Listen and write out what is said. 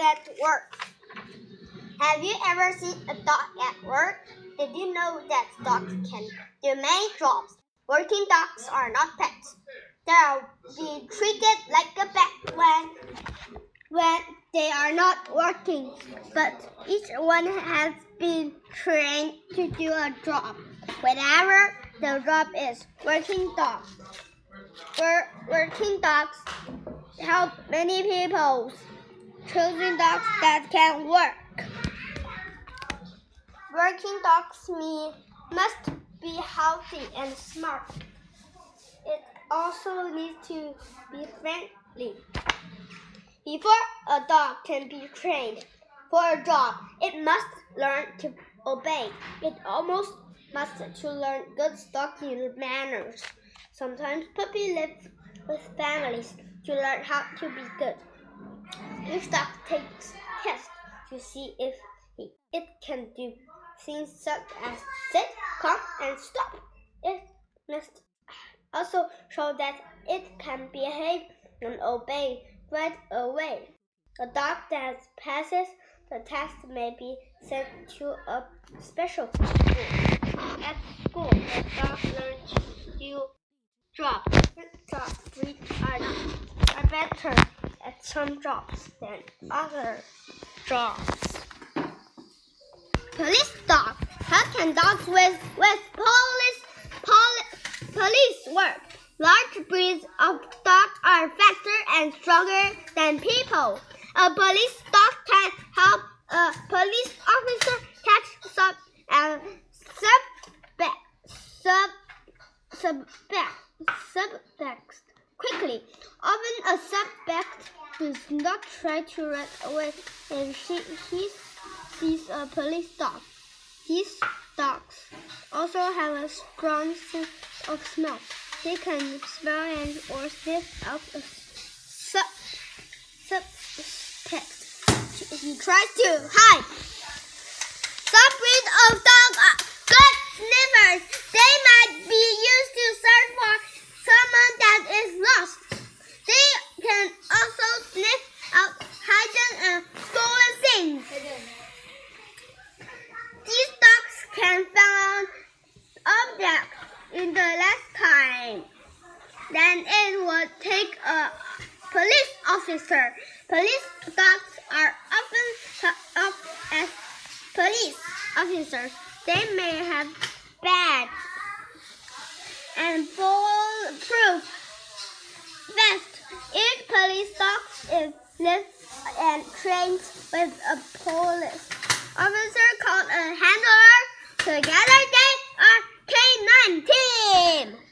at work. Have you ever seen a dog at work? Did you know that dogs can do many jobs? Working dogs are not pets. They'll be treated like a pet when when they are not working, but each one has been trained to do a job. Whatever the job is, working dogs. Working dogs help many people choosing dogs that can work. Working dogs mean must be healthy and smart. It also needs to be friendly. Before a dog can be trained for a job, it must learn to obey. It almost must to learn good stalking manners. Sometimes puppy live with families to learn how to be good. Dog takes tests to see if he, it can do things such as sit, come, and stop. It must also show that it can behave and obey right away. A dog that passes the test may be sent to a special school. At school, the dog learns to do jobs. Jobs which are, are better at some jobs than other jobs. Police dog. How can dogs with, with police, poli, police work? Large breeds of dogs are faster and stronger than people. A police dog can help a police officer catch uh, sub and suspect sub suspect suspects quickly. Often a suspect does not try to run away if she, he sees a police dog. These dogs also have a strong sense of smell. They can smell and or sniff out a suspect. He tries to hide. Some breeds of dogs the last time. Then it would take a police officer. Police dogs are often thought of as police officers. They may have badges and bulletproof vests. Each police dog is lit and trained with a police officer called a handler. Together.